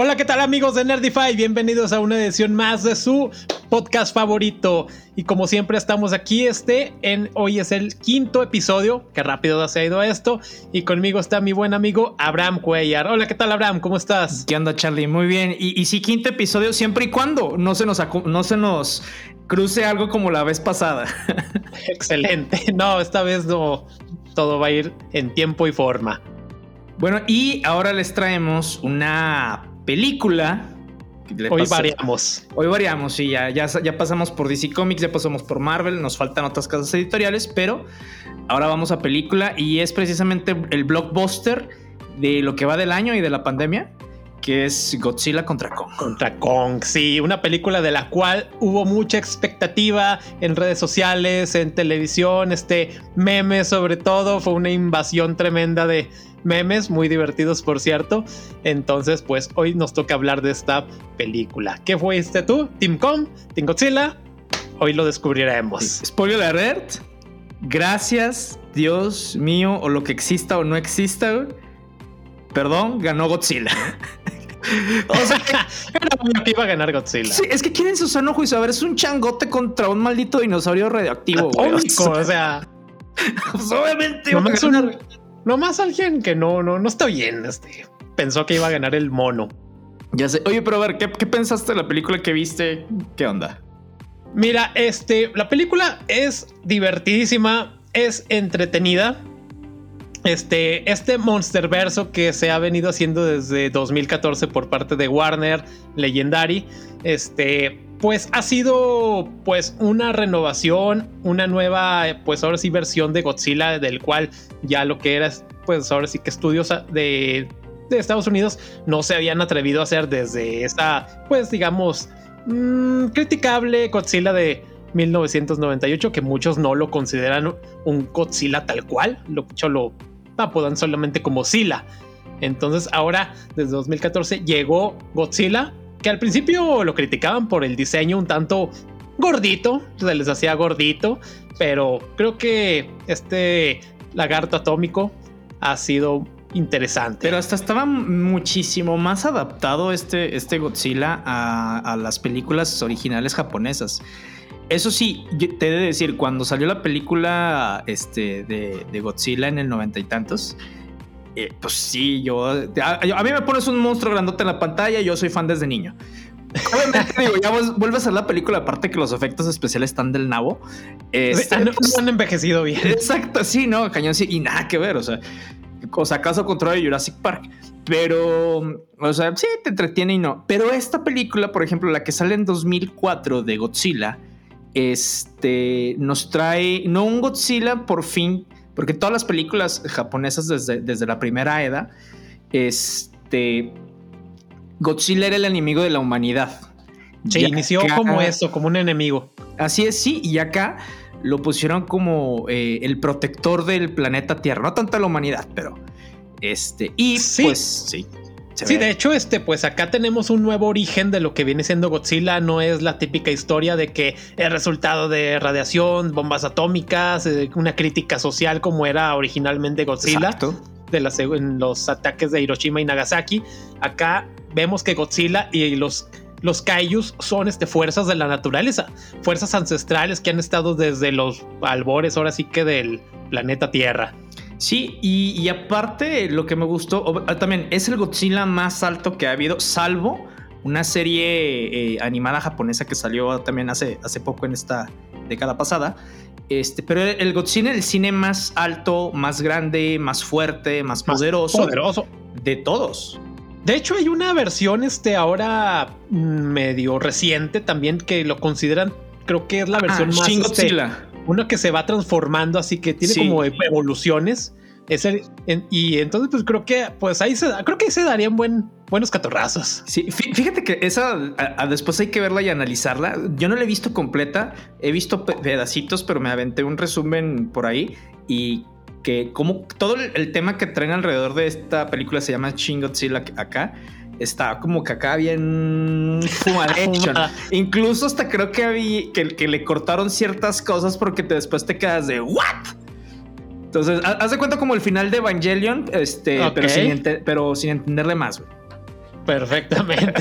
Hola, ¿qué tal amigos de Nerdify? Bienvenidos a una edición más de su podcast favorito. Y como siempre estamos aquí, este, en hoy es el quinto episodio, que rápido se ha ido esto. Y conmigo está mi buen amigo Abraham Cuellar. Hola, ¿qué tal Abraham? ¿Cómo estás? ¿Qué onda Charlie? Muy bien. Y, y sí, quinto episodio siempre y cuando no se nos, no se nos cruce algo como la vez pasada. Excelente. No, esta vez no. Todo va a ir en tiempo y forma. Bueno, y ahora les traemos una película. Hoy variamos. Hoy variamos, sí, ya, ya, ya pasamos por DC Comics, ya pasamos por Marvel, nos faltan otras casas editoriales, pero ahora vamos a película y es precisamente el blockbuster de lo que va del año y de la pandemia, que es Godzilla contra Kong. Contra Kong, sí, una película de la cual hubo mucha expectativa en redes sociales, en televisión, este memes sobre todo, fue una invasión tremenda de memes muy divertidos por cierto. Entonces, pues hoy nos toca hablar de esta película. ¿Qué fuiste tú? ¿Team Kong? ¿Team Godzilla? Hoy lo descubriremos. Spoiler alert. Gracias, Dios mío, o lo que exista o no exista. Perdón, ganó Godzilla. o sea, que iba a ganar Godzilla. Sí, es que quieren su sano juicio. A ver, es un changote contra un maldito dinosaurio radioactivo. o sea, pues obviamente. No Nomás alguien que no, no, no está bien. Este, pensó que iba a ganar el mono. Ya sé. Oye, pero a ver, ¿qué, pensaste de la película que viste? ¿Qué onda? Mira, este, la película es divertidísima, es entretenida. Este, este verso que se ha venido haciendo desde 2014 por parte de Warner, Legendary, este, pues ha sido pues una renovación, una nueva, pues ahora sí versión de Godzilla, del cual ya lo que era, pues ahora sí que estudios de, de Estados Unidos no se habían atrevido a hacer desde esa, pues digamos, mmm, criticable Godzilla de 1998, que muchos no lo consideran un Godzilla tal cual, lo, lo apodan solamente como Zilla. Entonces ahora, desde 2014, llegó Godzilla que al principio lo criticaban por el diseño un tanto gordito, se les hacía gordito, pero creo que este lagarto atómico ha sido interesante. Pero hasta estaba muchísimo más adaptado este, este Godzilla a, las películas originales japonesas. Eso sí, te he de decir, cuando salió la película este, de, de Godzilla en el noventa y tantos, eh, pues sí, yo a, mí me pones un monstruo grandote en la pantalla yo soy fan desde niño. Obviamente, digo, ya vuelve a la película, aparte que los efectos especiales están del nabo. Este, no, han envejecido bien. Exacto, sí, no, cañón, sí, y nada que ver, o sea, o sea, caso contrario de Jurassic Park. Pero, o sea, sí, te entretiene y no. Pero esta película, por ejemplo, la que sale en 2004 de Godzilla, este, nos trae, no un Godzilla por fin porque todas las películas japonesas desde, desde la primera edad, este, Godzilla era el enemigo de la humanidad. Se inició como eso, como un enemigo. Así es, sí, y acá lo pusieron como eh, el protector del planeta Tierra, no tanto la humanidad, pero este, y pues sí. Sí, de hecho, este, pues acá tenemos un nuevo origen de lo que viene siendo Godzilla. No es la típica historia de que es resultado de radiación, bombas atómicas, eh, una crítica social como era originalmente Godzilla. De las, en los ataques de Hiroshima y Nagasaki. Acá vemos que Godzilla y los los kaijus son este, fuerzas de la naturaleza, fuerzas ancestrales que han estado desde los albores, ahora sí que del planeta Tierra. Sí, y, aparte lo que me gustó ah, también es el Godzilla más alto que ha habido, salvo una serie eh, animada japonesa que salió también hace, hace poco en esta década pasada. Este, pero el Godzilla, el cine más alto, más grande, más fuerte, más, poderoso, poderoso de todos. De hecho, hay una versión este ahora medio reciente también que lo consideran, creo que es la versión ah, más. Shin este, Godzilla uno que se va transformando, así que tiene como evoluciones. Es y entonces, pues creo que, pues ahí se, creo que ahí se darían buen, buenos catorrazos. Sí, fíjate que esa después hay que verla y analizarla. Yo no la he visto completa, he visto pedacitos, pero me aventé un resumen por ahí y que como todo el, tema que traen alrededor de esta película se llama Shin Godzilla acá está como que acá bien action. Incluso hasta creo que, había, que, que, le cortaron ciertas cosas porque te, después te quedas de ¿what? Entonces, haz de cuenta como el final de Evangelion, este, pero, sin pero, sin entenderle más, Perfectamente.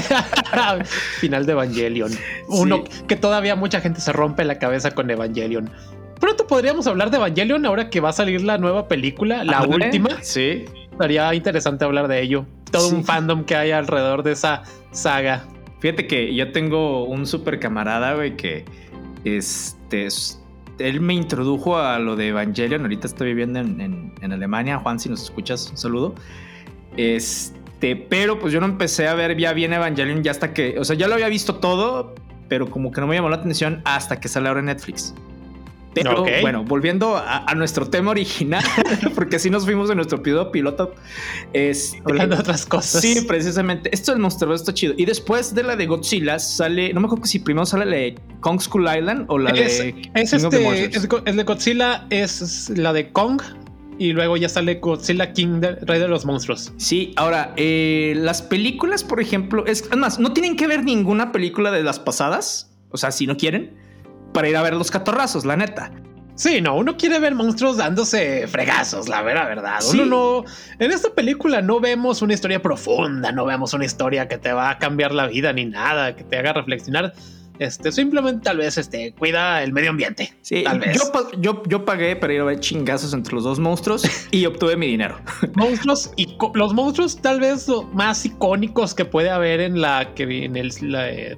Final de Evangelion. Uno que todavía mucha gente se rompe la cabeza con Evangelion. Pronto podríamos hablar de Evangelion ahora que va a salir la nueva película, la última. Sí. Sería interesante hablar de ello. Todo un fandom que hay alrededor de esa saga. Fíjate que yo tengo un super camarada, güey, que este, él me introdujo a lo de Evangelion. Ahorita estoy viviendo en, Alemania. Juan, si nos escuchas, un saludo. Este, pero pues yo no empecé a ver ya bien Evangelion ya hasta que, o sea, ya lo había visto todo, pero como que no me llamó la atención hasta que sale ahora en Netflix. Pero bueno, volviendo a, nuestro tema original, porque así nos fuimos de nuestro piloto piloto. Este, Hablando de otras cosas. Sí, precisamente. Esto del monstruo está chido. Y después de la de Godzilla sale, no me acuerdo si primero sale la de Kong School Island o la de. Es, este, es, de Godzilla, es la de Kong. Y luego ya sale Godzilla King, Rey de los Monstruos. Sí, ahora, eh, las películas, por ejemplo, es además, no tienen que ver ninguna película de las pasadas. O sea, si no quieren para ir a ver los catorrazos, la neta. Sí, no, uno quiere ver monstruos dándose fregazos, la vera verdad. Uno no. En esta película no vemos una historia profunda, no vemos una historia que te va a cambiar la vida ni nada, que te haga reflexionar. Este, simplemente tal vez este, cuida el medio ambiente. Sí, tal vez. Yo, yo, yo, pagué para ir a ver chingazos entre los dos monstruos y obtuve mi dinero. Monstruos y los monstruos tal vez más icónicos que puede haber en la que en el, la, eh,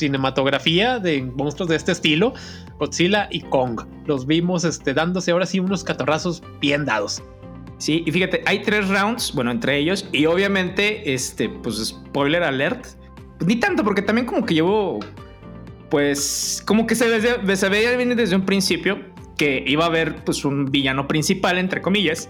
cinematografía de monstruos de este estilo, Godzilla y Kong. Los vimos este, dándose ahora sí unos catorrazos bien dados. Sí, y fíjate, hay tres rounds, bueno, entre ellos, y obviamente, este, pues spoiler alert, ni tanto, porque también como que llevo, pues, como que se, ve, se veía desde un principio que iba a haber, pues, un villano principal, entre comillas,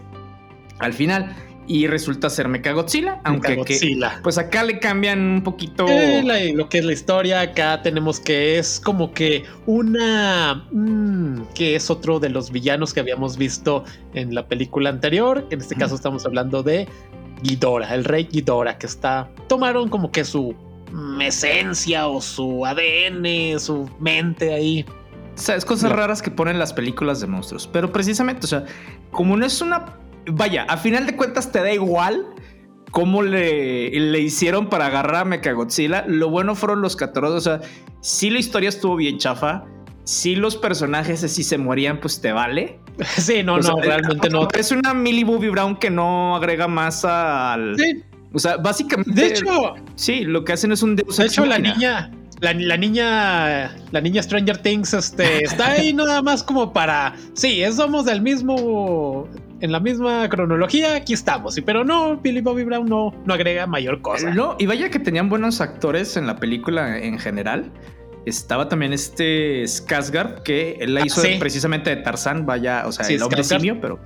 al final y resulta ser Mechagodzilla, aunque Mechagodzilla. pues acá le cambian un poquito lo que es la historia. Acá tenemos que es como que una mm, que es otro de los villanos que habíamos visto en la película anterior. En este caso estamos hablando de Ghidorah, el rey Ghidorah, que está tomaron como que su esencia o su ADN, su mente ahí. O sea, es cosas raras que ponen las películas de monstruos, pero precisamente, o sea, como no es una vaya, a final de cuentas te da igual cómo le, le hicieron para agarrar a Mechagodzilla. Lo bueno fueron los catorros. O sea, si la historia estuvo bien chafa. Si los personajes así se morían, pues te vale. Sí, no, no, realmente no. Es una Millie Bobby Brown que no agrega más al. Sí. O sea, básicamente. De hecho, sí, lo que hacen es un De hecho, la niña, la, niña, la niña Stranger Things, este, está ahí nada más como para. Sí, somos del mismo en la misma cronología, aquí estamos. Pero no, Billy Bobby Brown no, no agrega mayor cosa. No, y vaya que tenían buenos actores en la película en general. Estaba también este Skarsgård, que él la ah, hizo precisamente de Tarzán, vaya, o sea, el hombre simio, pero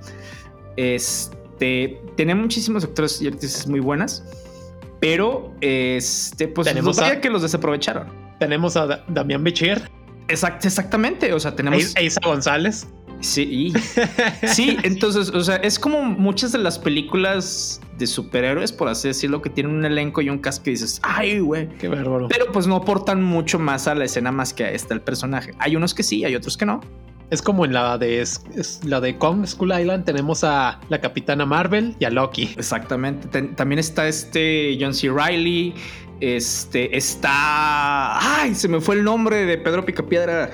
este tenía muchísimos actores y actrices muy buenas, pero este, pues tenemos vaya que los desaprovecharon. Tenemos a Damián Bichir. Exact, exactamente, o sea, tenemos a Isa González. Sí, sí, entonces, o sea, es como muchas de las películas de superhéroes, por así decirlo, que tienen un elenco y un cast que dices, ay, güey, qué bárbaro. Pero pues no aportan mucho más a la escena más que a esta el personaje. Hay unos que sí, hay otros que no. Es como en la de la de Kong School Island tenemos a la Capitana Marvel y a Loki. Exactamente. también está este John C. Riley. Este está. Ay, se me fue el nombre de Pedro Picapiedra.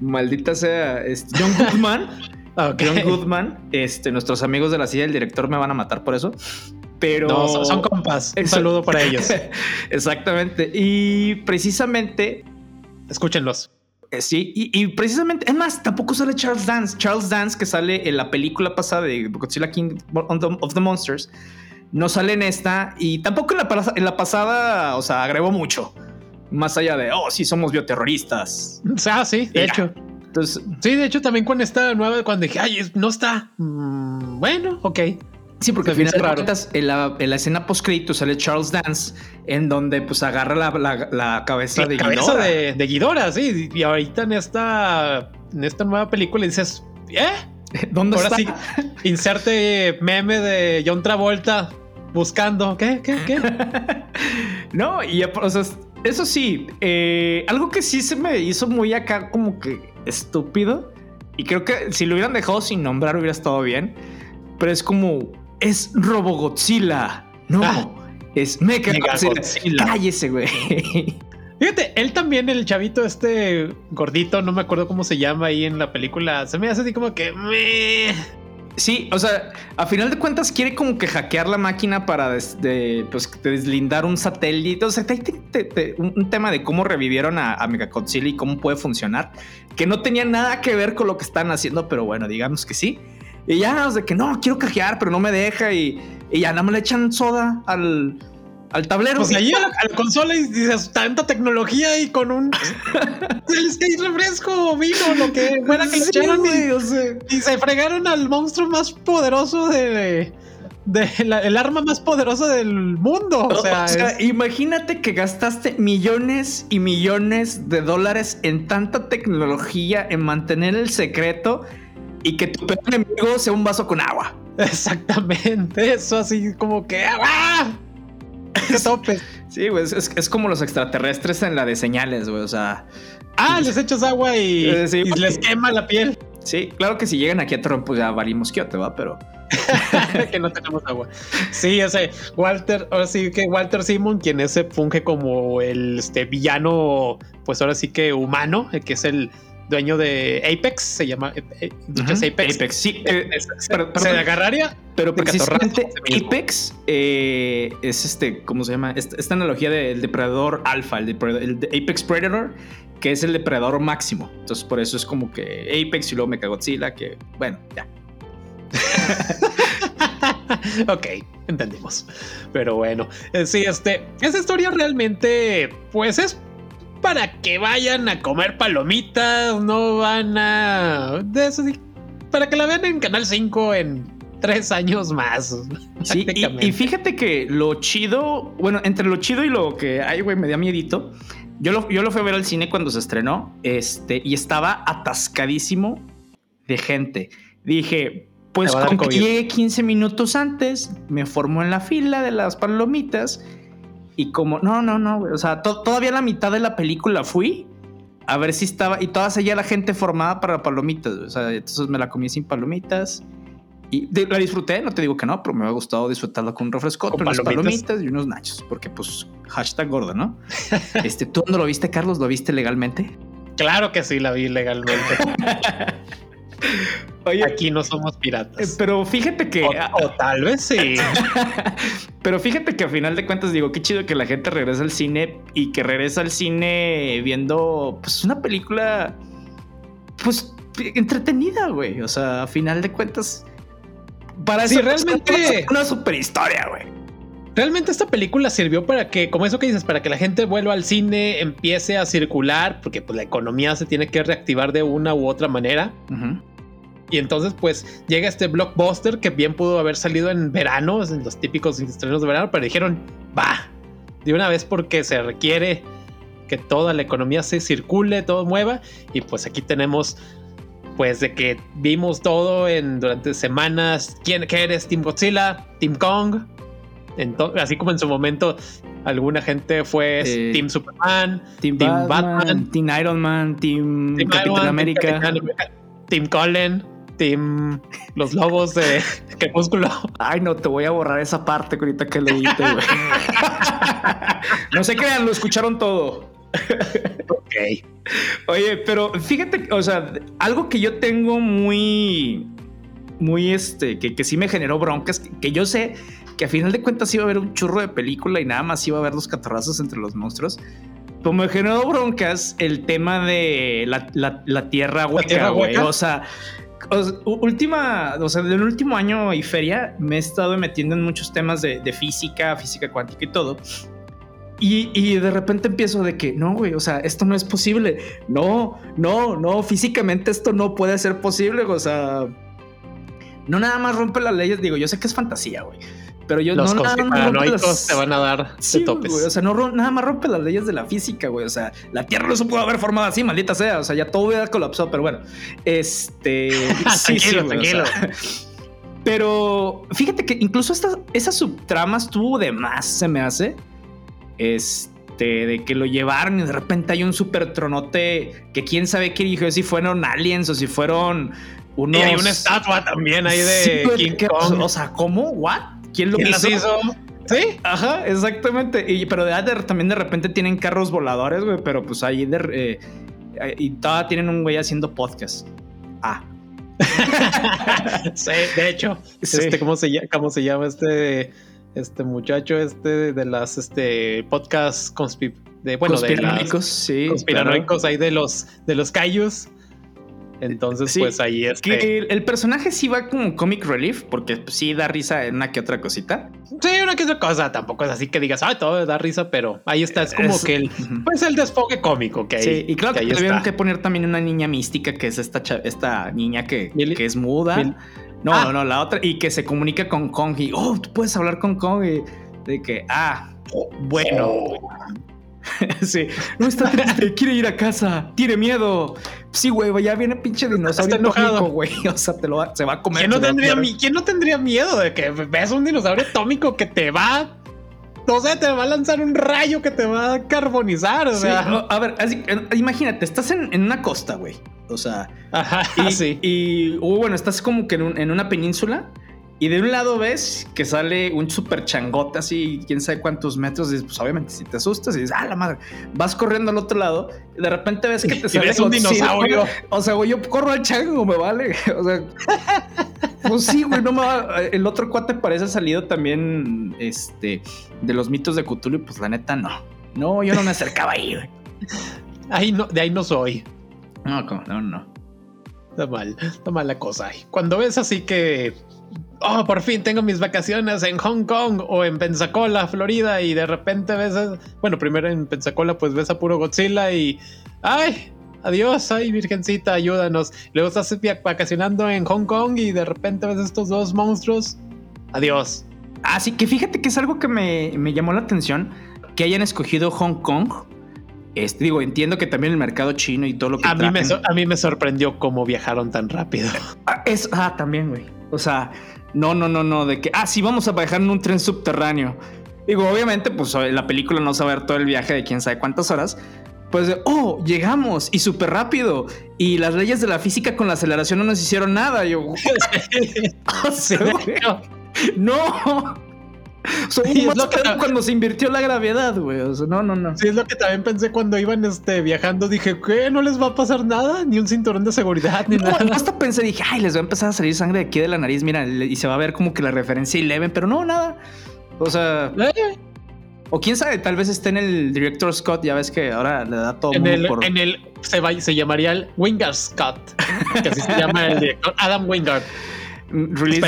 Maldita sea. Este, John Goodman. John Goodman. Este, nuestros amigos de la silla del director me van a matar por eso. Pero. No, son compas. Un saludo para ellos. Exactamente. Y precisamente. Escúchenlos. Eh, sí, y, precisamente, es más, tampoco sale Charles Dance. Charles Dance, que sale en la película pasada de Godzilla King of the Monsters, no sale en esta y tampoco en la, en la pasada, o sea, agregó mucho. Más allá de, oh, sí, somos bioterroristas. Ah, sí, de hecho. Entonces, sí, de hecho, también con esta nueva, cuando dije, ay, no está. Mm, bueno, ok. Sí, porque al final en la, en la escena post crédito sale Charles Dance, en donde pues agarra la, la, cabeza de cabeza de, de Guidora, sí. Y ahorita en esta, en esta nueva película dices, ¿eh? ¿Dónde Ahora sí, inserte meme de John Travolta buscando, ¿qué? ¿Qué? ¿Qué? no, y o sea, eso sí, eh, algo que sí se me hizo muy acá como que estúpido. Y creo que si lo hubieran dejado sin nombrar hubiera estado bien. Pero es como, es Robogodzilla. No, ah. es Mecha Cállese, güey. Fíjate, él también, el chavito este gordito, no me acuerdo cómo se llama ahí en la película, se me hace así como que... Sí, o sea, a final de cuentas quiere como que hackear la máquina para pues, deslindar un satélite. O sea, un, tema de cómo revivieron a, a y cómo puede funcionar, que no tenía nada que ver con lo que están haciendo, pero bueno, digamos que sí. Y ya, o sea, que no, quiero cajear, pero no me deja y, y ya nada más le echan soda al, al tablero. Pues allí a la, consola y dices, tanta tecnología y con un el refresco, vino, lo que fuera que le echaron y, se fregaron al monstruo más poderoso de, de el arma más poderosa del mundo. O sea, imagínate que gastaste millones y millones de dólares en tanta tecnología, en mantener el secreto y que tu peor enemigo sea un vaso con agua. Exactamente, eso así como que ¡ah! Sí, güey, es, como los extraterrestres en la de señales, güey. O sea. Ah, les echas agua y, eh, les quema la piel. Sí, claro que si llegan aquí a Toronto, pues ya valimos te va, pero. que no tenemos agua. Sí, ese Walter, ahora sí que Walter Simon, quien ese funge como el este, villano, pues ahora sí que humano, que es el dueño de Apex, se llama eh, eh, Apex. Apex, sí. Eh, se agarraría. Pero precisamente Apex es este, ¿cómo se llama? Esta, analogía del depredador alfa, el, el Apex Predator, que es el depredador máximo. Entonces, por eso es como que Apex y luego Mechagodzilla, que bueno, ya. ok, entendimos. Pero bueno, sí, este, esa historia realmente, pues es para que vayan a comer palomitas, no van a... De eso, para que la vean en Canal 5 en tres años más. Sí, y, fíjate que lo chido, bueno, entre lo chido y lo que, ay, güey, me da miedito. Yo lo, yo lo fui a ver al cine cuando se estrenó, este, y estaba atascadísimo de gente. Dije, pues como llegué 15 minutos antes, me formó en la fila de las palomitas y como, no, no, no, O sea, todavía la mitad de la película fui a ver si estaba. Y toda seguía la gente formada para palomitas. O sea, entonces me la comí sin palomitas. Y la disfruté, no te digo que no, pero me ha gustado disfrutarla con un refresco, con unas palomitas y unos nachos, porque pues hashtag gordo, ¿no? este, ¿Tú no lo viste, Carlos? ¿Lo viste legalmente? Claro que sí, la vi legalmente. Oye, aquí no somos piratas. Eh, pero fíjate que. O, tal vez sí. pero fíjate que a final de cuentas digo, qué chido que la gente regresa al cine y que regresa al cine viendo pues una película pues entretenida, güey. O sea, a final de cuentas. Para eso realmente. Una super historia, güey. Realmente esta película sirvió para que, como eso que dices, para que la gente vuelva al cine, empiece a circular, porque pues la economía se tiene que reactivar de una u otra manera. Y entonces, pues llega este blockbuster que bien pudo haber salido en verano, en los típicos estrenos de verano, pero dijeron, va, de una vez porque se requiere que toda la economía se circule, todo mueva. Y pues aquí tenemos, pues de que vimos todo en durante semanas. ¿Quién qué eres? Team Godzilla, Team Kong. Así como en su momento alguna gente fue eh, Team Superman, Team, Batman, Team Iron Man, Team, Capitán América, Team Colin. Team Los Lobos de Crepúsculo. Ay, no, te voy a borrar esa parte ahorita que leíste, güey. no se crean, lo escucharon todo. ok. Oye, pero fíjate, o sea, algo que yo tengo muy, muy este, que, que sí me generó broncas, que, que yo sé que a final de cuentas iba a haber un churro de película y nada más iba a haber los catarrazos entre los monstruos. Como me generó broncas el tema de la, la, tierra hueca, güey. O sea, última, o sea, del último año y feria me he estado metiendo en muchos temas de, física, física cuántica y todo. Y, de repente empiezo de que no, güey, o sea, esto no es posible. No, no, no, físicamente esto no puede ser posible. O sea, no nada más rompe las leyes. Digo, yo sé que es fantasía, güey. Pero yo Los no nada más te van a dar sí, topes. o sea, no nada más rompe las leyes de la física, güey. O sea, la Tierra no se pudo haber formado así, maldita sea. O sea, ya todo hubiera colapsado, pero bueno. Este. sí, tranquilo, tranquilo. pero fíjate que incluso esta, esas subtramas tuvo de más, se me hace. Este, de que lo llevaron y de repente hay un super tronote que quién sabe qué dijo, si fueron aliens o si fueron unos. Y hay una estatua también ahí de King Kong. O sea, ¿cómo? ¿What? ¿Quién lo hizo? Sí. Ajá, exactamente. Y, pero de, también de repente tienen carros voladores, güey, pero pues ahí de, eh, y todavía tienen un güey haciendo podcast. Ah. sí, de hecho, este, ¿cómo se, llama, ¿cómo se llama este, este muchacho este de las este podcast de bueno de las, sí, conspiranoicos ahí de los de los Cayus? Entonces, pues ahí es que el, personaje sí va como comic relief, porque pues, sí da risa en una que otra cosita. Sí, una que otra cosa. Tampoco es así que digas, ay, todo da risa, pero ahí está. Es como que el, pues el desfogue cómico que hay. Sí, y claro que, tuvieron que poner también una niña mística que es esta, esta niña que, que es muda. No, ah. no, no, la otra. Y que se comunica con Kong y, oh, tú puedes hablar con Kong. Y de que, ah, bueno. Oh. sí. No está triste, quiere ir a casa, tiene miedo. Sí, güey, ya viene pinche dinosaurio enojado, güey. O sea, te lo va, se va a comer. ¿Quién no, tendría, ¿Quién no tendría miedo de que ves un dinosaurio atómico que te va no sé, te va a lanzar un rayo que te va a carbonizar. O sea. a ver, imagínate, estás en, una costa, güey. O sea, Ajá, y, sí. y bueno, estás como que en una península y de un lado ves que sale un super changote así, quién sabe cuántos metros. Y pues obviamente si te asustas y dices, ah, la madre, vas corriendo al otro lado y de repente ves que te sale un dinosaurio. O sea, güey, yo corro al chango, me vale. O sea, pues sí, güey, no me va. El otro cuate parece salido también este, de los mitos de Cthulhu. Pues la neta, no. No, yo no me acercaba ahí, güey. Ahí no, de ahí no soy. No, no, no. Está mal, está mal la cosa. Cuando ves así que oh, por fin tengo mis vacaciones en Hong Kong o en Pensacola, Florida, y de repente ves, bueno, primero en Pensacola, pues ves a puro Godzilla y, ay, adiós, ay, virgencita, ayúdanos. Luego estás vacacionando en Hong Kong y de repente ves estos dos monstruos, adiós. Así que fíjate que es algo que me, llamó la atención, que hayan escogido Hong Kong. Este, digo, entiendo que también el mercado chino y todo lo que a mí, me, a mí me sorprendió cómo viajaron tan rápido. Ah, es, ah, también, güey. O sea, no, no, no, no, de que, ah, sí, vamos a viajar en un tren subterráneo. Digo, obviamente, pues la película no ver todo el viaje de quién sabe cuántas horas. Pues, oh, llegamos y súper rápido. Y las leyes de la física con la aceleración no nos hicieron nada. Yo, no. Son lo que cuando se invirtió la gravedad, güey. O sea, no, no, no. Sí, es lo que también pensé cuando iban este, viajando. Dije, ¿qué? ¿No les va a pasar nada? Ni un cinturón de seguridad, ni nada. Hasta pensé, dije, ay, les va a empezar a salir sangre de aquí de la nariz, mira, y se va a ver como que la referencia y leven, pero no, nada. O sea. Eh. O quién sabe, tal vez esté en el Director Scott, ya ves que ahora le da todo en el, En el se, va, se llamaría el Wingard Scott, que así se llama el director, Adam Wingard. Release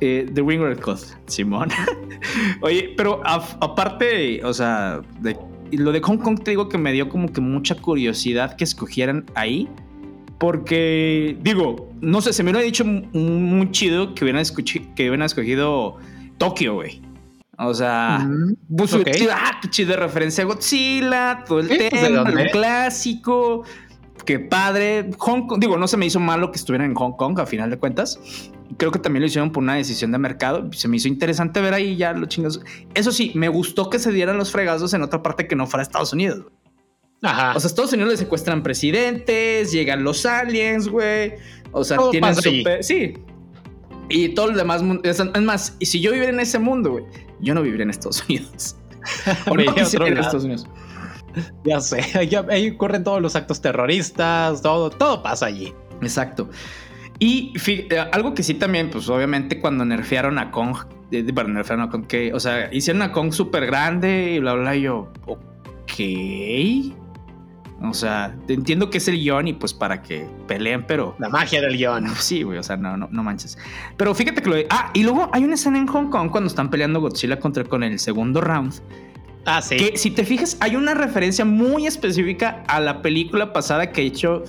The Wingard eh, Code, Simón. Oye, pero aparte, o sea, de, lo de Hong Kong te digo que me dio como que mucha curiosidad que escogieran ahí. Porque, digo, no sé, se me hubiera dicho muy chido que hubieran, que hubieran escogido Tokio, güey. O sea, pues, ah, qué chido de referencia a Godzilla, todo el pues, tema, el clásico que padre. Hong Kong, digo, no se me hizo malo que estuvieran en Hong Kong a final de cuentas. Creo que también lo hicieron por una decisión de mercado. Se me hizo interesante ver ahí ya los chingos. Eso sí, me gustó que se dieran los fregazos en otra parte que no fuera Estados Unidos. Ajá. O sea, Estados Unidos le secuestran presidentes, llegan los aliens, güey. O sea, tienen super. Sí. Y todo lo demás. Es más, y si yo viviera en ese mundo, güey, yo no viviría en Estados Unidos. o no en Estados Unidos. Ya sé, ahí ocurren todos los actos terroristas, todo, todo pasa allí. Exacto. Y eh, algo que sí también, pues obviamente cuando nerfearon a Kong, bueno, nerfearon a Kong, que, o sea, hicieron a Kong súper grande y bla, bla, y yo, ok. O sea, entiendo que es el guion y pues para que peleen, pero... La magia del guion. Sí, güey, o sea, no, no, no manches. Pero fíjate que lo... Ah, y luego hay una escena en Hong Kong cuando están peleando Godzilla contra con el segundo round Ah. Que si te fijas, hay una referencia muy específica a la película pasada que he hecho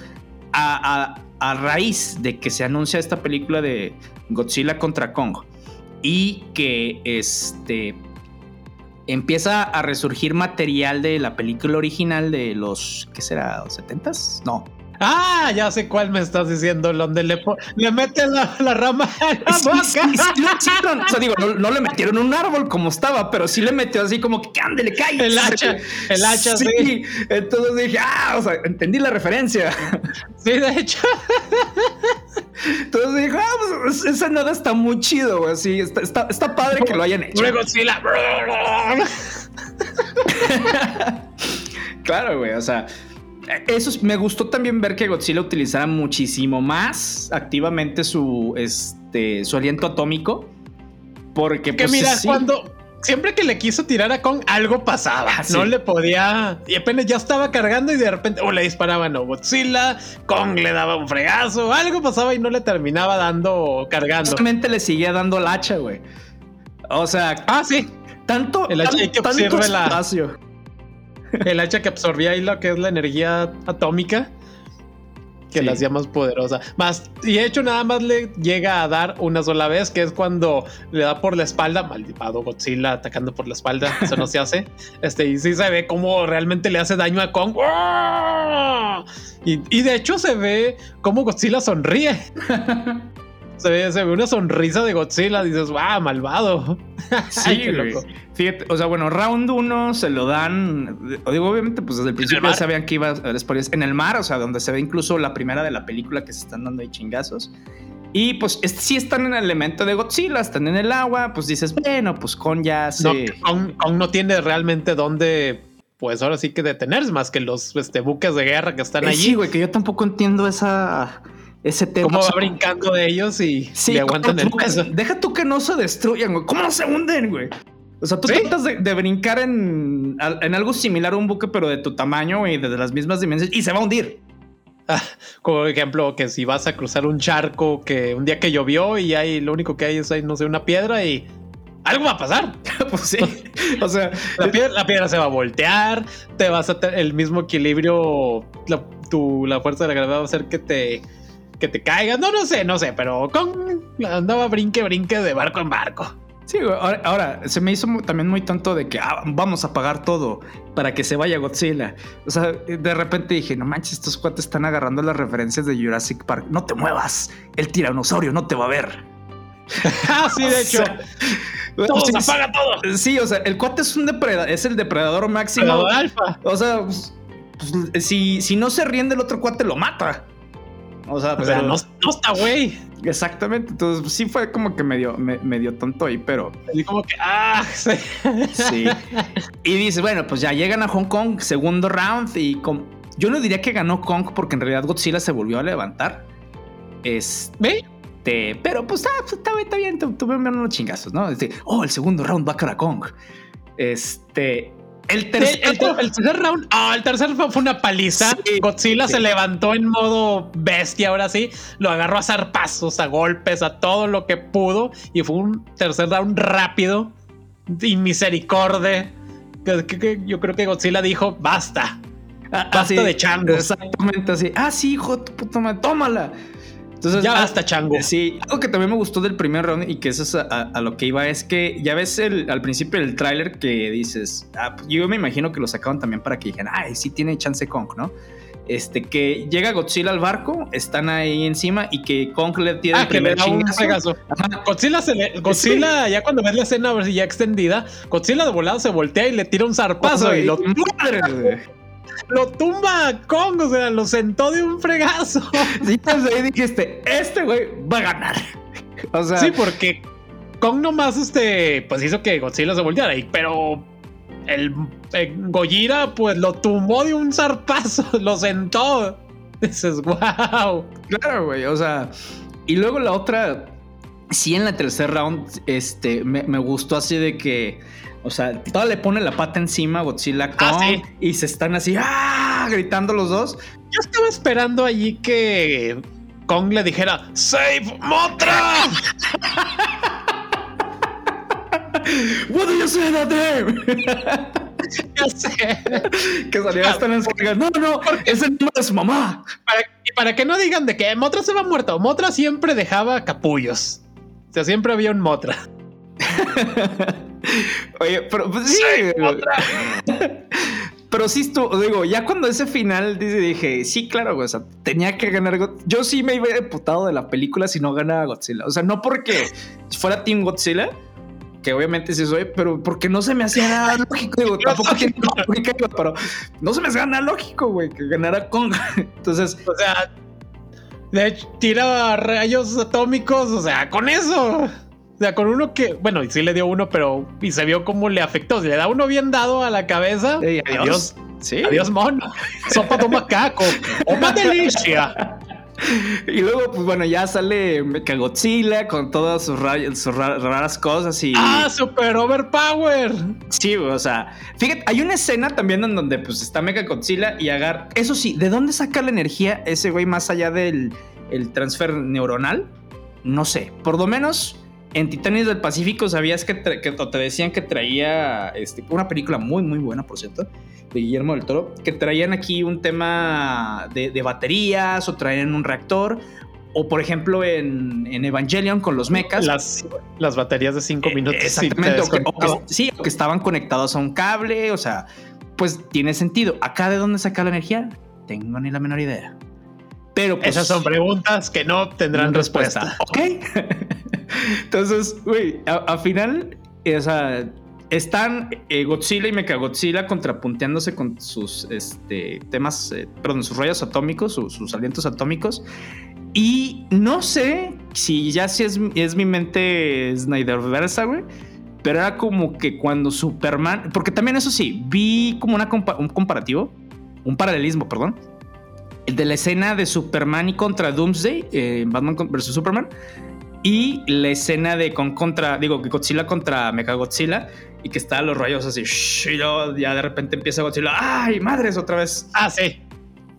a, raíz de que se anuncia esta película de Godzilla contra Kong. Y que este empieza a resurgir material de la película original de los, ¿qué será? ¿70s? No, Ah, ya sé cuál me estás diciendo, donde le, le meten la, rama a la boca. o sea, digo, no, le metieron un árbol como estaba, pero sí le metió así como que le cae. El hacha, el hacha, sí. Entonces dije, ah, o sea, entendí la referencia. Sí, de hecho. Entonces dijo, ah, pues, esa nada está muy chido, güey. Así, está, está, está padre que lo hayan hecho. Godzilla. claro, güey. O sea, eso me gustó también ver que Godzilla utilizara muchísimo más activamente su, este, su aliento atómico. Porque, que pues, mira, sí. cuando siempre que le quiso tirar a Kong, algo pasaba. Ah, sí. No le podía. Y apenas ya estaba cargando y de repente o le disparaban a Godzilla, Kong le daba un fregazo, algo pasaba y no le terminaba dando cargando. Solamente le seguía dando el hacha, güey. O sea, Ah, sí. tanto, El hacha tan- que tanto observa la- espacio. El hacha que absorbía ahí lo que es la energía atómica. Que Sí. la hacía más poderosa. Más, y de hecho, nada más le llega a dar una sola vez, que es cuando le da por la espalda. Maldito Godzilla atacando por la espalda. Eso no se hace. Este, y sí se ve cómo realmente le hace daño a Kong. Y, y de hecho, se ve cómo Godzilla sonríe. Se ve, se ve una sonrisa de Godzilla. Dices, ¡wow! Malvado. Sí, Ay, qué loco. Fíjate, o sea, bueno, round uno se lo dan. o Digo, obviamente, pues desde el principio ya sabían que iba a haber spoilers. En el mar, o sea, donde se ve incluso la primera de la película que se están dando ahí chingazos. Y pues es- sí están en el elemento de Godzilla, están en el agua. Pues dices, bueno, pues con ya se. No, Kong, Kong no tiene realmente dónde, pues ahora sí que detenerse, más que los este, buques de guerra que están Eh, allí. sí, güey, que yo tampoco entiendo esa, ese tema. Cómo va brincando de ellos y Sí, le aguantan ¿cómo el peso. Deja tú que no se destruyan, güey. ¿Cómo no se hunden, güey? O sea, tú Sí. tratas de, de brincar en, en algo similar a un buque, pero de tu tamaño y de las mismas dimensiones, y se va a hundir. Como ejemplo, que si vas a cruzar un charco, que un día que llovió y hay lo único que hay es ahí, no sé, una piedra y algo va a pasar. pues sí. O sea, La piedra, la piedra se va a voltear, te vas a tener el mismo equilibrio, la, tu, la fuerza de la gravedad va a hacer que te, que te caigas. No, no sé, no sé, pero Kong andaba brinque, brinque de barco en barco. sí. Ahora, ahora, se me hizo también muy tonto de que ah, vamos a pagar todo para que se vaya Godzilla. O sea, de repente dije, no manches, estos cuates están agarrando las referencias de Jurassic Park. No te muevas. El tiranosaurio no te va a ver. Ah, sí, de hecho. todo sí, se apaga todo. Sí, o sea, el cuate es un depredador, es el depredador máximo. Alfa. O sea, pues, pues, si, si no se rinde el otro cuate lo mata. O sea, O sea, no, no está güey. exactamente. Entonces sí fue como que medio, me- medio tonto ahí, pero Así como que, ah, sí. sí. y dice, bueno, pues ya llegan a Hong Kong, segundo round y com- yo no diría que ganó Kong porque en realidad Godzilla se volvió a levantar. Este, ¿Ve? pero pues, ah, pues, está bien, está bien, tu- tuvieron unos chingazos, ¿no? Este, oh, el segundo round va para Kong. Este, el tercer el- el tercer round, ah, el tercer fue, una paliza. Sí, Godzilla sí. se levantó en modo bestia, ahora sí. Lo agarró a zarpazos, a golpes, a todo lo que pudo. Y fue un tercer round rápido y misericordia. Que, que- que yo creo que Godzilla dijo: basta. Ah, Basta de changos. Exactamente así. Ah, sí, hijo puta madre, tómala. Entonces, Ya ah, basta, chango. Sí, algo que también me gustó del primer round y que eso es a, a- a lo que iba es que ya ves el, al principio del tráiler que dices, ah, pues, yo me imagino que lo sacaron también para que dijeran, ay, sí tiene chance Kong, ¿no? Este, que llega Godzilla al barco, están ahí encima y que Kong le tiene Ah, el que le primer da un. Godzilla, se le- Godzilla ya cuando ves la escena ya extendida, Godzilla de volado se voltea y le tira un zarpazo y lo, madre. Lo tumba a Kong, o sea, lo sentó de un fregazo. Sí, entonces ahí dijiste, este güey va a ganar. O sea, Sí, porque Kong nomás este, pues hizo que Godzilla se volteara ahí, pero el, eh, Gojira pues lo tumbó de un zarpazo, lo sentó. Dices, wow. Claro, güey. O sea, y luego la otra, sí, en la tercer round, este, me, me gustó así de que, o sea, toda le pone la pata encima a Godzilla Ah, Kong sí. y se están así, ¡ah! gritando los dos. Yo estaba esperando allí que Kong le dijera, ¡Save Motra! What do you say that ya sé. que salía hasta en las cargas. No, no, es el nombre de su mamá. Para, y para que no digan de que Motra se va muerto, Motra siempre dejaba capullos. O sea, siempre había un Motra. Oye, pero pues, sí. Pero sí estuvo, digo, ya cuando ese final dije, sí, claro, güey, o sea, tenía que ganar. God- Yo sí me iba putado de la película si no ganaba Godzilla. O sea, no porque fuera Team Godzilla, que obviamente sí soy, pero porque no se me hacía nada lógico. Digo, tampoco tiene lógica, pero no se me hacía nada lógico, güey, que ganara Kong. Entonces, O sea, De hecho, tira rayos atómicos, o sea, con eso. O sea, con uno que, bueno, sí le dio uno, pero y se vio cómo le afectó. Si le da uno bien dado a la cabeza, adiós. adiós. Sí. Adiós, mono. Sopa de macaco. ¡Oh, más delicia! Y luego, pues bueno, ya sale Mechagodzilla con todas sus, raras cosas y. ¡Ah, super overpower! Sí, o sea, fíjate, hay una escena también en donde pues está Mechagodzilla y agar. Eso sí, ¿de dónde saca la energía ese güey más allá del el transfer neuronal? No sé. Por lo menos en Titanes del Pacífico sabías que, que- te decían que traía este, una película muy, muy buena, por cierto, de Guillermo del Toro, que traían aquí un tema de, de baterías o traían un reactor. O por ejemplo en, en Evangelion con los mechas. Las, las baterías de 5 Eh, minutos. te Exactamente. o que- o que- sí, o que estaban conectados a un cable. O sea, pues tiene sentido. ¿Acá de dónde saca la energía? Tengo ni la menor idea. Pero pues, Esas son preguntas que no tendrán respuesta. Ok. Entonces, güey, al final, eh, o sea, están eh, Godzilla y Mechagodzilla contrapunteándose con sus este, temas, eh, perdón, sus rayos atómicos, su- sus alientos atómicos. Y no sé si ya si es, es mi mente Snyderversa, güey. Pero era como que cuando Superman. Porque también, eso sí, vi como una compa- un comparativo, un paralelismo, perdón. El de la escena de Superman y contra Doomsday, eh, Batman versus Superman. Y la escena de con contra, digo, que Godzilla contra Mechagodzilla. Y que está los rayos así. shh, y luego ya de repente empieza Godzilla. ¡Ay, madres! Otra vez. Ah, sí.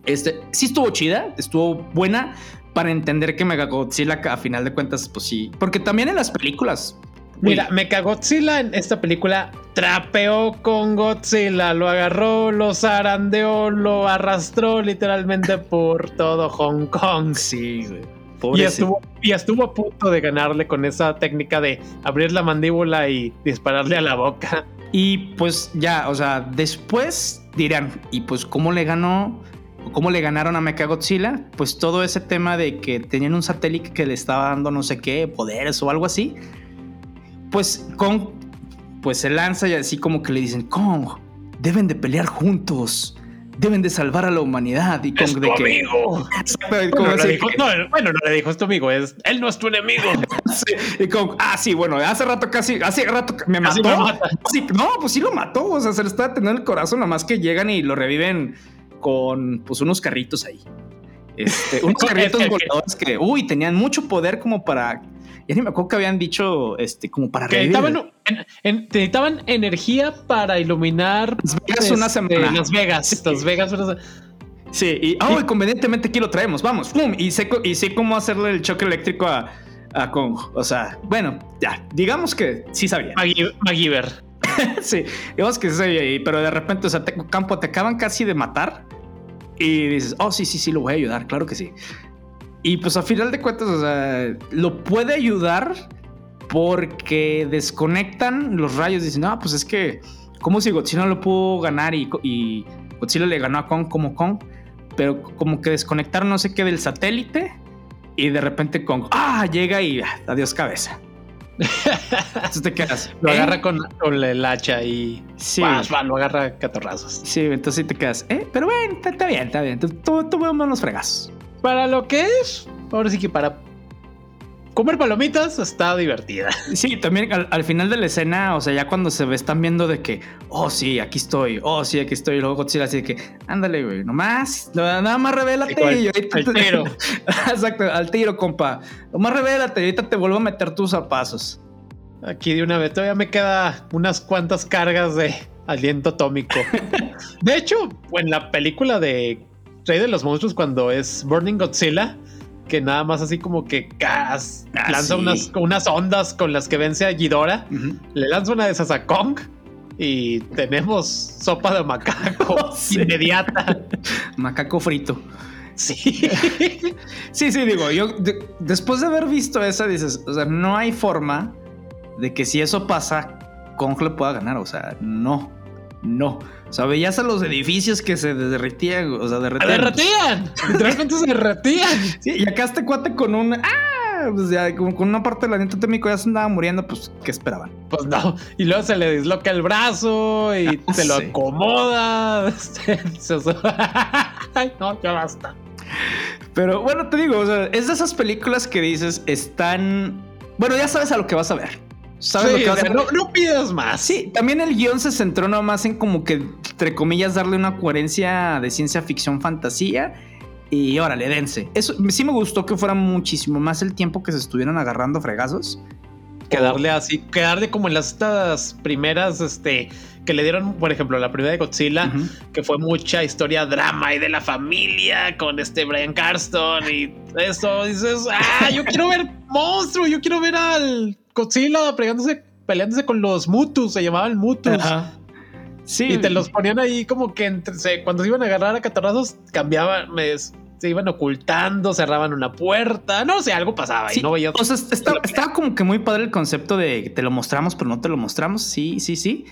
Este, sí estuvo chida, estuvo buena para entender que Mechagodzilla a final de cuentas, pues sí. Porque también en las películas. güey, Mira, Mechagodzilla en esta película trapeó con Godzilla, lo agarró, lo zarandeó, lo arrastró literalmente por todo Hong Kong. Sí, güey. Y estuvo, y estuvo a punto de ganarle con esa técnica de abrir la mandíbula y dispararle a la boca. Y pues ya, o sea, después dirán, ¿y pues cómo le ganó? ¿Cómo le ganaron a Mechagodzilla? Pues todo ese tema de que tenían un satélite que le estaba dando no sé qué, poderes o algo así. Pues Kong, pues se lanza y así como que le dicen, Kong, deben de pelear juntos. Deben de salvar a la humanidad. Y Kong Es tu de que... amigo. Kong Bueno, no así le dijo, que- no, bueno, no le dijo es tu amigo, es él no es tu enemigo. Sí, y como, ah, sí, bueno, hace rato casi, hace rato me Casi mató. me mata. Sí, no, pues sí lo mató, o sea, se le está teniendo el corazón, nomás que llegan y lo reviven con, pues, unos carritos ahí. Este, unos carritos que- voladores que, uy, tenían mucho poder como para, ya ni me acuerdo que habían dicho, este, como para Que necesitaban, en- en- necesitaban energía para iluminar Las Vegas una este, semana. Las Vegas. Las Vegas. una Sí, y, oh, y convenientemente aquí lo traemos, vamos, pum, y sé, y sé cómo hacerle el choque eléctrico a, a Kong. O sea, bueno, ya, digamos que sí sabía. MacGyver. Sí, digamos que sí sabía ahí, pero de repente, o sea, te, Campo, te acaban casi de matar y dices, oh, sí, sí, sí, lo voy a ayudar, claro que sí. Y pues a final de cuentas, o sea, lo puede ayudar porque desconectan los rayos. Dicen, no, pues es que, como si Godzilla lo pudo ganar y, y Godzilla le ganó a Kong como Kong, pero como que desconectaron no sé qué del satélite y de repente Kong, ah, llega y adiós cabeza. Entonces te quedas. Lo ¿eh? agarra con, con el hacha y Sí. lo agarra catorrazos. Sí, entonces sí te quedas, ¿eh? Pero bueno, está, bien, está bien. Tú vemos los fregazos. Para lo que es, ahora sí que para comer palomitas está divertida. Sí, también al, al final de la escena, o sea, ya cuando se ve, están viendo de que, oh, sí, aquí estoy, oh, sí, aquí estoy. Y luego Godzilla así de que, ándale, güey, nomás, no- nada más revélate. Igual, y ahorita al te- tiro. Exacto, al tiro, compa. Nomás revélate, y ahorita te vuelvo a meter tus zapatos. Aquí de una vez todavía me queda unas cuantas cargas de aliento atómico. De hecho, en la película de Rey de los Monstruos, cuando es Burning Godzilla, que nada más así como que gas, Ah, lanza sí. unas, unas ondas con las que vence a Ghidorah, le lanza una de esas a Kong y tenemos sopa de macaco Sí. inmediata. Macaco frito. Sí. Sí, sí, digo, yo de- después de haber visto esa, dices, o sea, no hay forma de que si eso pasa, Kong le pueda ganar. O sea, no, no. O sea, veías a los edificios que se derretían, o sea, ¡Se derretían. derretían! Literalmente se derretían. Sí, y acá este cuate con un. ¡Ah! Pues ya, como con una parte del aliento atómico ya se andaba muriendo, pues, ¿qué esperaban? Pues no. Y luego se le disloca el brazo y Ah, se lo acomoda. Este, Ay, no, ya basta. Pero bueno, te digo, o sea, es de esas películas que dices están. Bueno, ya sabes a lo que vas a ver. ¿Sabes lo que vas a? No, no, pidas más. Sí, también el guion se centró nomás en como que, entre comillas, darle una coherencia de ciencia ficción fantasía. Y órale, dense. Eso sí me gustó que fuera muchísimo más el tiempo que se estuvieran agarrando fregazos quedarle así, quedarle como en las estas primeras, este, que le dieron, por ejemplo, la primera de Godzilla, que fue mucha historia drama y de la familia con este Brian Carston y eso, dices, ah, yo quiero ver monstruo, yo quiero ver al Godzilla peleándose, peleándose con los Mutus, se llamaban Mutus. Sí. Y te los ponían ahí como que entre, cuando se iban a agarrar a catarrazos, cambiaban, se iban ocultando, cerraban una puerta, no sé, algo pasaba y no veía. O sea, estaba, como que muy padre el concepto de te lo mostramos, pero no te lo mostramos. Sí, sí, sí.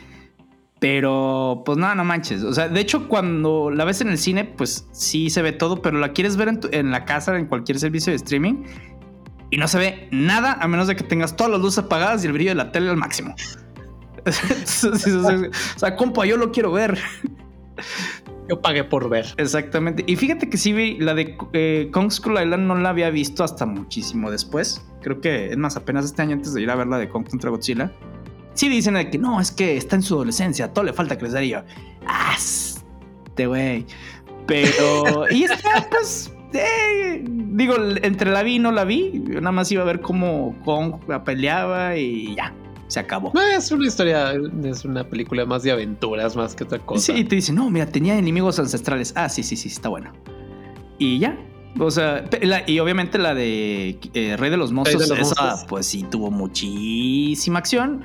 Pero pues nada, no, manches. O sea, de hecho, cuando la ves en el cine, pues sí se ve todo, pero la quieres ver en, en la casa, en cualquier servicio de streaming, y no se ve nada a menos de que tengas todas las luces apagadas y el brillo de la tele al máximo. o sea, compa, yo lo quiero ver. Yo pagué por ver. Exactamente. Y fíjate que sí vi la de eh, Kong Skull Island, no la había visto hasta muchísimo después. Creo que es más, apenas este año antes de ir a ver la de Kong contra Godzilla. Sí dicen de que no, es que está en su adolescencia, todo le falta crecer. Y yo, ¡ah! Este güey. Pero. y está, pues. Eh, digo, entre la vi y no la vi, yo nada más iba a ver cómo Kong peleaba y ya se acabó. es una historia, es una película más de aventuras más que otra cosa. Sí, y te dice, no, mira, tenía enemigos ancestrales. Ah, sí, sí, sí, está bueno. Y ya. O sea, y obviamente la de eh, Rey de los Monstruos, esa, pues sí, tuvo muchísima acción.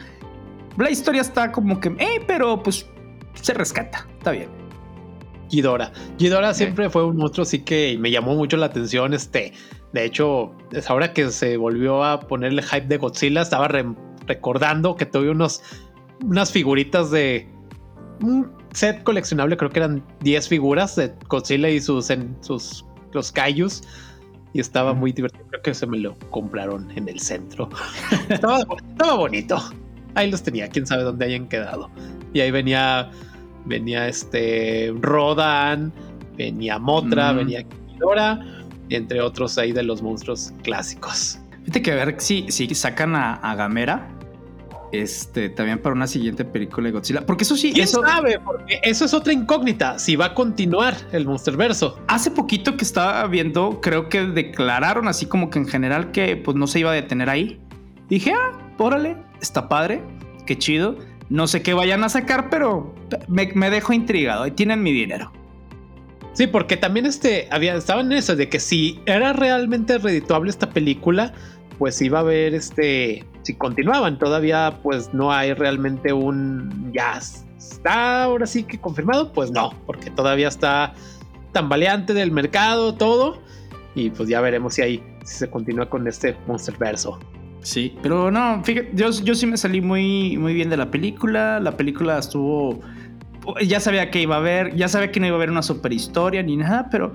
La historia está como que, eh, pero pues se rescata, está bien. Ghidorah. Ghidorah siempre fue un monstruo, sí que me llamó mucho la atención. Este, de hecho, es ahora que se volvió a ponerle hype de Godzilla, estaba recordando que tuve unos, unas figuritas de un set coleccionable, creo que eran 10 figuras de Godzilla y sus, en, sus los Kaijus. Y estaba muy divertido. Creo que se me lo compraron en el centro. estaba, estaba, bonito. Ahí los tenía, quién sabe dónde hayan quedado. Y ahí venía, venía este Rodan, venía Motra, venía Kidora, entre otros ahí de los monstruos clásicos. Fíjate que a ver si, si sacan a Gamera este, también para una siguiente película de Godzilla. Porque eso sí, eso sabe, porque eso es otra incógnita. Si va a continuar el Monsterverso. Hace poquito que estaba viendo, creo que declararon así como que en general que pues no se iba a detener ahí. Dije, ah, órale, está padre, qué chido. No sé qué vayan a sacar, pero me, dejo intrigado y tienen mi dinero. Sí, porque también este había, estaban en eso de que si era realmente redituable esta película, pues iba a haber este, si continuaban, todavía pues no hay realmente un ya está ahora sí que confirmado, pues no, porque todavía está tambaleante del mercado, todo, y pues ya veremos si ahí si se continúa con este Monster Verso. Sí, pero no, fíjate, yo, yo sí me salí muy, muy bien de la película, la película estuvo, ya sabía que iba a haber, ya sabía que no iba a haber una super historia ni nada, pero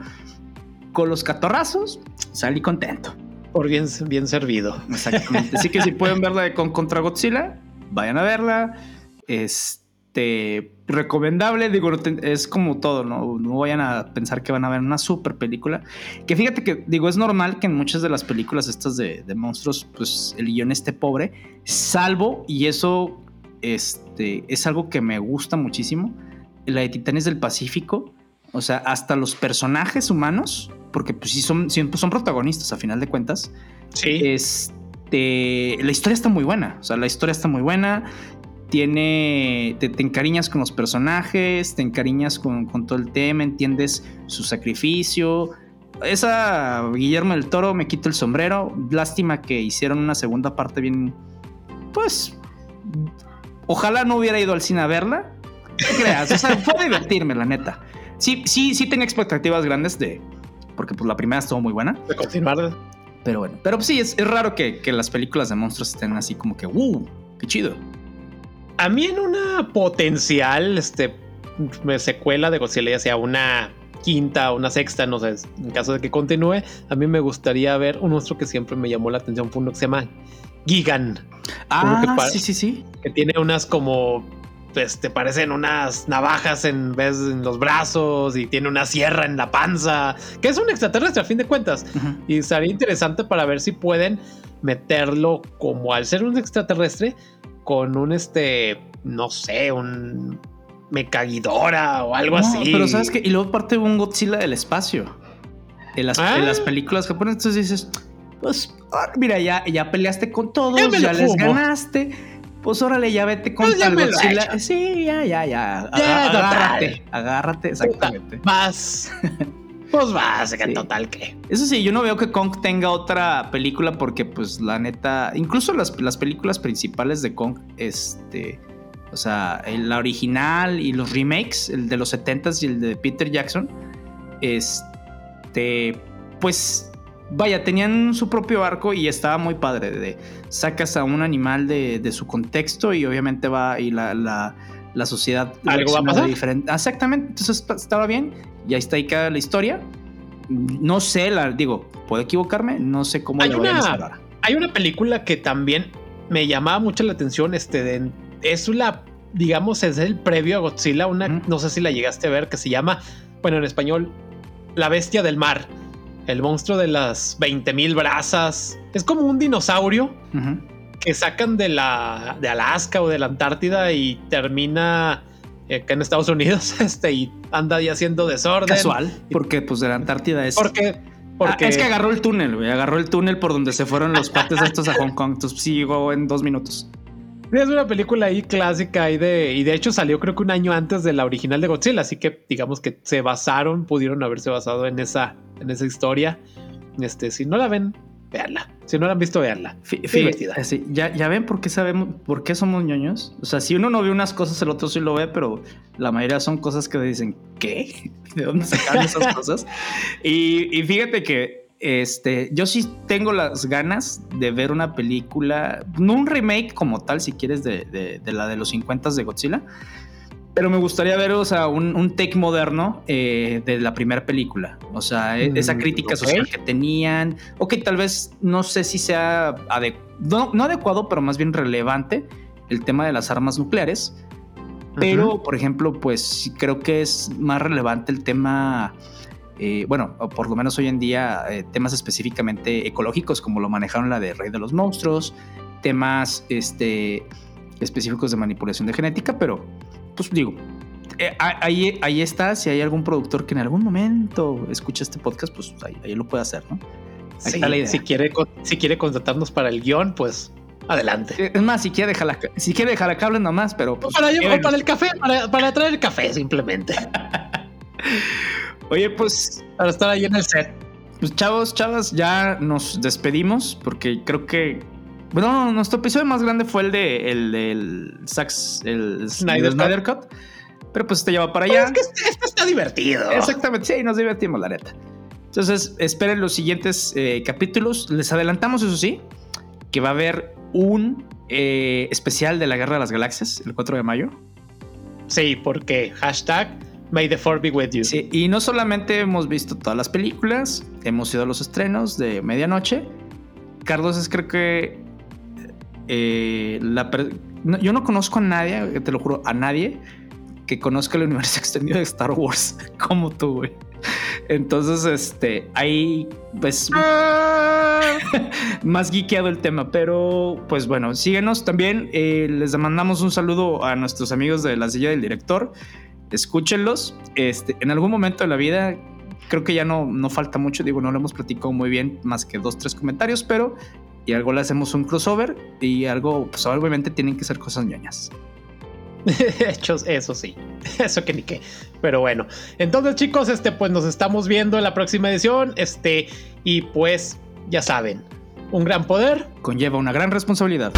con los catorrazos salí contento. Por bien, bien servido. Exactamente. Así que si pueden verla de con contra Godzilla, vayan a verla. Este recomendable, digo, es como todo, ¿no? No vayan a pensar que van a ver una super película. Que fíjate que, digo, es normal que en muchas de las películas estas de, monstruos, pues el guion esté pobre, salvo, y eso este, es algo que me gusta muchísimo, la de Titanes del Pacífico, o sea, hasta los personajes humanos porque pues sí son, son protagonistas a final de cuentas. Sí. Este, la historia está muy buena, o sea, la historia está muy buena. Tiene, te, encariñas con los personajes, te encariñas con, todo el tema, entiendes su sacrificio. Esa Guillermo del Toro me quito el sombrero. Lástima que hicieron una segunda parte bien, pues, ojalá no hubiera ido al cine a verla. ¿Qué creas? O sea, fue a divertirme, la neta. Sí, sí, sí tenía expectativas grandes de, porque pues la primera estuvo muy buena. De continuar. Pero bueno, pero pues, sí, es, raro que, las películas de monstruos estén así como que, ¡uh! ¡Qué chido! A mí en una potencial este, secuela de Godzilla, ya sea una quinta o una sexta, no sé, en caso de que continúe, a mí me gustaría ver un monstruo que siempre me llamó la atención, fue uno que se llama Gigan. Ah, sí, sí, sí. Que tiene unas como este, parecen unas navajas en vez en los brazos y tiene una sierra en la panza, que es un extraterrestre a fin de cuentas. Y sería interesante para ver si pueden meterlo como al ser un extraterrestre con un este, no sé, un Mecaguidora o algo así. Pero sabes que, y luego parte un Godzilla del espacio. En las, en las ah. películas japonesas, entonces dices, pues, ah, mira, ya, ya peleaste con todos, ya, les ganaste. Pues órale, ya vete con pues Godzilla. Sí, ya, ya, ya. agárrate, agárrate, exactamente. Vas. Pues vas, que total que. Eso sí, yo no veo que Kong tenga otra película porque, pues, la neta, incluso las, las películas principales de Kong, este, o sea, la original y los remakes, el de los 70s y el de Peter Jackson, este, pues, vaya, tenían su propio arco y estaba muy padre. De, sacas a un animal de, su contexto y obviamente va y la, la, sociedad... ¿Algo va a pasar? Diferente. Exactamente, entonces estaba bien y ahí está ahí queda la historia. No sé, la, digo, puedo equivocarme, no sé cómo hay una, Hay una película que también me llamaba mucho la atención, este, de es la, digamos, es el previo a Godzilla, una, no sé si la llegaste a ver, que se llama, bueno, en español, La Bestia del Mar, el monstruo de las 20.000 brazas. Es como un dinosaurio que sacan de la de Alaska o de la Antártida y termina acá en Estados Unidos, este, y anda ahí haciendo desorden. Casual, porque pues de la Antártida es... Porque... Porque... Ah, es que agarró el túnel, güey. Agarró el túnel por donde se fueron los pates estos a Hong Kong. Entonces sí llegó en dos minutos. Es una película ahí clásica y de, y de hecho salió creo que un año antes de la original de Godzilla, así que digamos que se basaron, pudieron haberse basado en esa, en esa historia. Este, si no la ven, veanla. Si no la han visto, veanla. Sí, ya, ya ven por qué sabemos, por qué somos ñoños. O sea, si uno no ve unas cosas, el otro sí lo ve, pero la mayoría son cosas que dicen, ¿qué? ¿De dónde sacan esas cosas? Y, y fíjate que este, yo sí tengo las ganas de ver una película, no un remake como tal, si quieres, de, la de los 50 de Godzilla, pero me gustaría ver, o sea, un, take moderno eh, de la primera película. O sea, e, esa mm, crítica social que tenían. O que tal vez no sé si sea no, no, adecuado, pero más bien relevante el tema de las armas nucleares. Pero, por ejemplo, pues creo que es más relevante el tema eh, bueno, por lo menos hoy en día, eh, temas específicamente ecológicos, como lo manejaron la de Rey de los Monstruos, temas este, específicos de manipulación de genética, pero pues digo, eh, ahí, ahí está, si hay algún productor que en algún momento escucha este podcast, pues ahí, lo puede hacer, ¿no? Si quiere, si quiere contratarnos para el guion, pues adelante. Es más, si quiere dejar la, si quiere dejar la nomás, pero... Pues, para, para, el café, para, para traer el café simplemente. Oye, pues. Para estar ahí en el set. Pues chavos, chavas, ya nos despedimos porque creo que. Bueno, nuestro episodio más grande fue el de el del el Snyder, Cut. Pero pues te lleva para allá. es que este, este, está divertido. Exactamente, sí, nos divertimos, la neta. Entonces, esperen los siguientes eh, capítulos. Les adelantamos, eso sí, que va a haber un eh, especial de la Guerra de las Galaxias el 4 de mayo. Sí, porque hashtag May the Four be with you. Sí, y no solamente hemos visto todas las películas, hemos ido a los estrenos de medianoche. Carlos es creo que eh, la yo no conozco a nadie, te lo juro, a nadie que conozca el universo extendido de Star Wars como tú. Entonces, este, ahí, pues, más guiqueado el tema, pero, pues bueno, síguenos también. Eh, les mandamos un saludo a nuestros amigos de la silla del director escúchenlos. Este, en algún momento de la vida, creo que ya no, no falta mucho, digo, no lo hemos platicado muy bien, más que dos, tres comentarios, pero y algo le hacemos un crossover y algo, pues obviamente tienen que ser cosas ñoñas. Hechos, eso sí, eso que ni qué. Pero bueno, entonces chicos, este, pues nos estamos viendo en la próxima edición, este, y pues ya saben, un gran poder conlleva una gran responsabilidad.